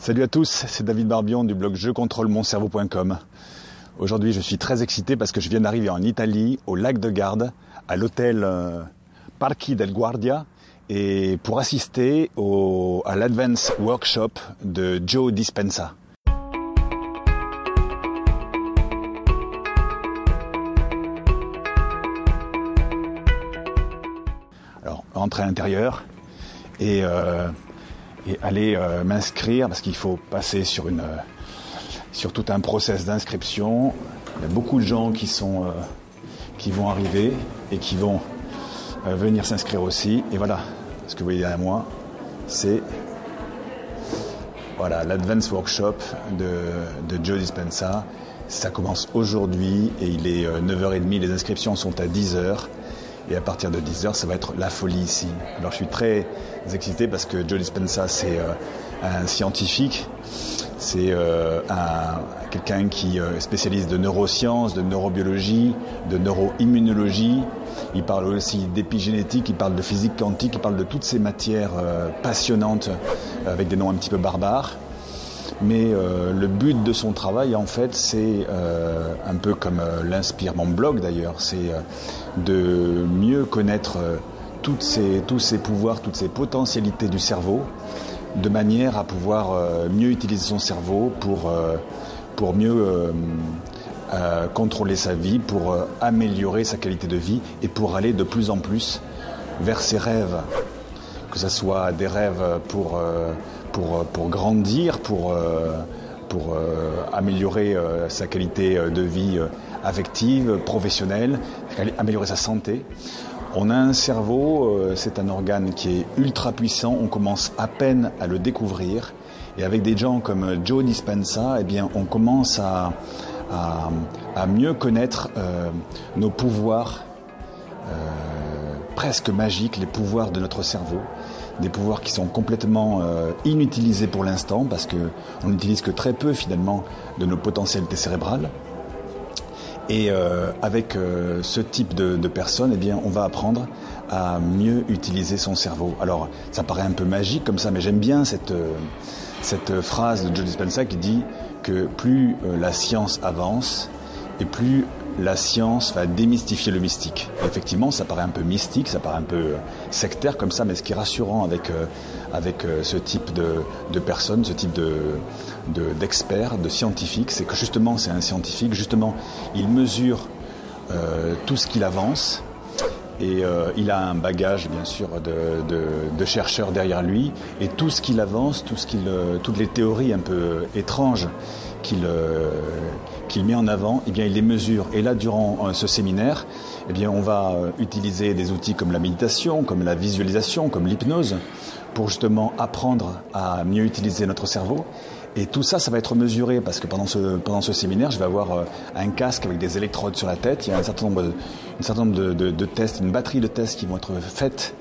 Salut à tous, c'est David Barbion du blog jeuxcontrôlemoncerveau.com. Aujourd'hui, je suis très excité parce que je viens d'arriver en Italie, au lac de Garde, à l'hôtel euh, Parchi del Guardia, et pour assister à l'Advance Workshop de Joe Dispensa. Alors, entrée à l'intérieur et, euh, et aller euh, m'inscrire parce qu'il faut passer sur une euh, sur tout un process d'inscription. Il y a beaucoup de gens qui sont euh, qui vont arriver et qui vont venir s'inscrire aussi. Et voilà, ce que vous voyez derrière moi, c'est voilà l'Advance Workshop de, de Joe Dispensa. Ça commence aujourd'hui et il est 9h30. Les inscriptions sont à 10h. Et à partir de 10h, ça va être la folie ici. Alors je suis très excité parce que Joe Dispenza, c'est euh, un scientifique. C'est euh, quelqu'un qui euh, spécialise de neurosciences, de neurobiologie, de neuroimmunologie. Il parle aussi d'épigénétique, il parle de physique quantique, il parle de toutes ces matières passionnantes avec des noms un petit peu barbares. Mais le but de son travail, en fait, c'est un peu comme l'inspire mon blog d'ailleurs, c'est de mieux connaître euh, tous ces pouvoirs, toutes ces potentialités du cerveau, de manière à pouvoir euh, mieux utiliser son cerveau pour, euh, mieux contrôler sa vie, pour améliorer sa qualité de vie et pour aller de plus en plus vers ses rêves. Que ce soit des rêves pour, grandir, pour, pour euh, améliorer euh, sa qualité euh, de vie affective, professionnelle, améliorer sa santé. On a un cerveau, c'est un organe qui est ultra puissant, on commence à peine à le découvrir. Et avec des gens comme Joe Dispenza, eh bien, on commence à, mieux connaître nos pouvoirs presque magiques, les pouvoirs de notre cerveau, des pouvoirs qui sont complètement euh, inutilisés pour l'instant parce que on n'utilise que très peu finalement de nos potentialités cérébrales. Et euh, avec euh, ce type de, de personnes, eh bien, on va apprendre à mieux utiliser son cerveau. Alors, ça paraît un peu magique comme ça, mais j'aime bien cette, cette phrase de Joe Dispenza qui dit que plus la science avance et plus la science va démystifier le mystique. Effectivement, ça paraît un peu mystique, ça paraît un peu euh, sectaire comme ça, mais ce qui est rassurant avec, euh, euh, ce type de, personnes, ce type de, de- d'experts, de, scientifiques, c'est que justement, c'est un scientifique, justement, il mesure tout ce qu'il avance, et euh, il a un bagage, bien sûr, de, de, chercheurs derrière lui. Et tout ce qu'il avance, euh, toutes les théories un peu étranges qu'il euh, qu'il met en avant, eh bien, il les mesure. Et là, durant euh, ce séminaire, eh bien, on va euh, utiliser des outils comme la méditation, comme la visualisation, comme l'hypnose, pour justement apprendre à mieux utiliser notre cerveau. Et tout ça, ça va être mesuré parce que pendant ce, pendant ce séminaire, je vais avoir euh, un casque avec des électrodes sur la tête. Il y a un certain nombre, de, un certain nombre de, de, de tests, une batterie de tests qui vont être faites,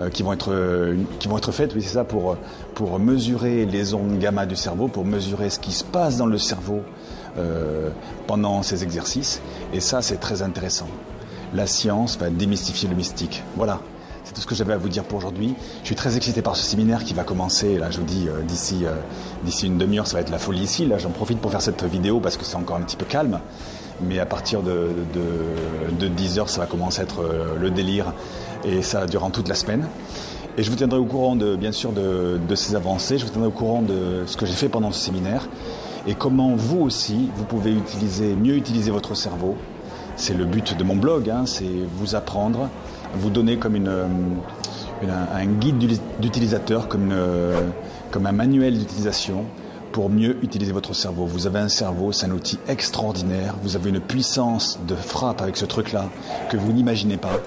euh, qui vont être, euh, qui vont être faites, oui, c'est ça, pour, pour mesurer les ondes gamma du cerveau, pour mesurer ce qui se passe dans le cerveau euh, pendant ces exercices. Et ça, c'est très intéressant. La science va démystifier le mystique. Voilà. C'est tout ce que j'avais à vous dire pour aujourd'hui. Je suis très excité par ce séminaire qui va commencer, là je vous dis, euh, d'ici euh, d'ici une demi-heure, ça va être la folie ici. Là j'en profite pour faire cette vidéo parce que c'est encore un petit peu calme. Mais à partir de, de, de 10 heures, ça va commencer à être euh, le délire et ça durant toute la semaine. Et je vous tiendrai au courant de, bien sûr de, de ces avancées, je vous tiendrai au courant de ce que j'ai fait pendant ce séminaire et comment vous aussi, vous pouvez utiliser, mieux utiliser votre cerveau. C'est le but de mon blog, hein, c'est vous apprendre, vous donner comme euh, un guide d'uti- d'utilisateur, euh, comme un manuel d'utilisation pour mieux utiliser votre cerveau. Vous avez un cerveau, c'est un outil extraordinaire, vous avez une puissance de frappe avec ce truc-là que vous n'imaginez pas.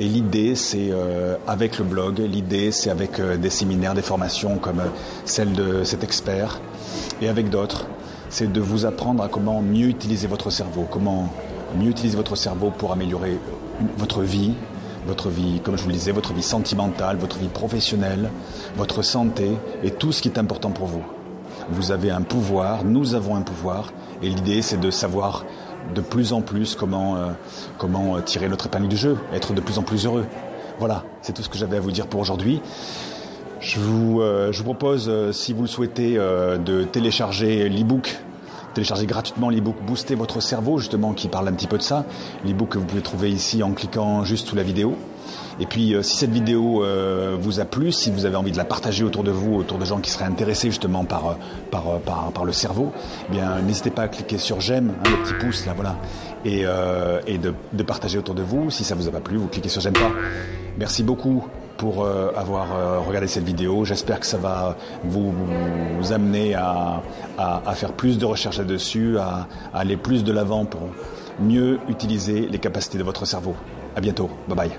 Et l'idée, c'est euh, avec le blog, l'idée, c'est avec des séminaires, des formations comme celle de cet expert et avec d'autres, c'est de vous apprendre à comment mieux utiliser votre cerveau, comment mieux utiliser votre cerveau pour améliorer votre vie, votre vie, comme je vous le disais, votre vie sentimentale, votre vie professionnelle, votre santé et tout ce qui est important pour vous. Vous avez un pouvoir, nous avons un pouvoir, et l'idée c'est de savoir de plus en plus comment, euh, comment euh, tirer notre épingle du jeu, être de plus en plus heureux. Voilà, c'est tout ce que j'avais à vous dire pour aujourd'hui. Je vous, je vous propose, si vous le souhaitez, de télécharger l'e-book télécharger gratuitement l'e-book Booster votre cerveau, justement, qui parle un petit peu de ça. L'e-book que vous pouvez trouver ici en cliquant juste sous la vidéo. Et puis, euh, si cette vidéo euh, vous a plu, si vous avez envie de la partager autour de vous, autour de gens qui seraient intéressés justement par, euh, par, par, par le cerveau, eh bien, n'hésitez pas à cliquer sur j'aime, hein, le petit pouce là, voilà, et, et de, de, partager autour de vous. Si ça vous a pas plu, vous cliquez sur j'aime pas. Merci beaucoup pour avoir regardé cette vidéo. J'espère que ça va vous, amener à, faire plus de recherches là-dessus, à, à aller plus de l'avant pour mieux utiliser les capacités de votre cerveau. À bientôt. Bye bye.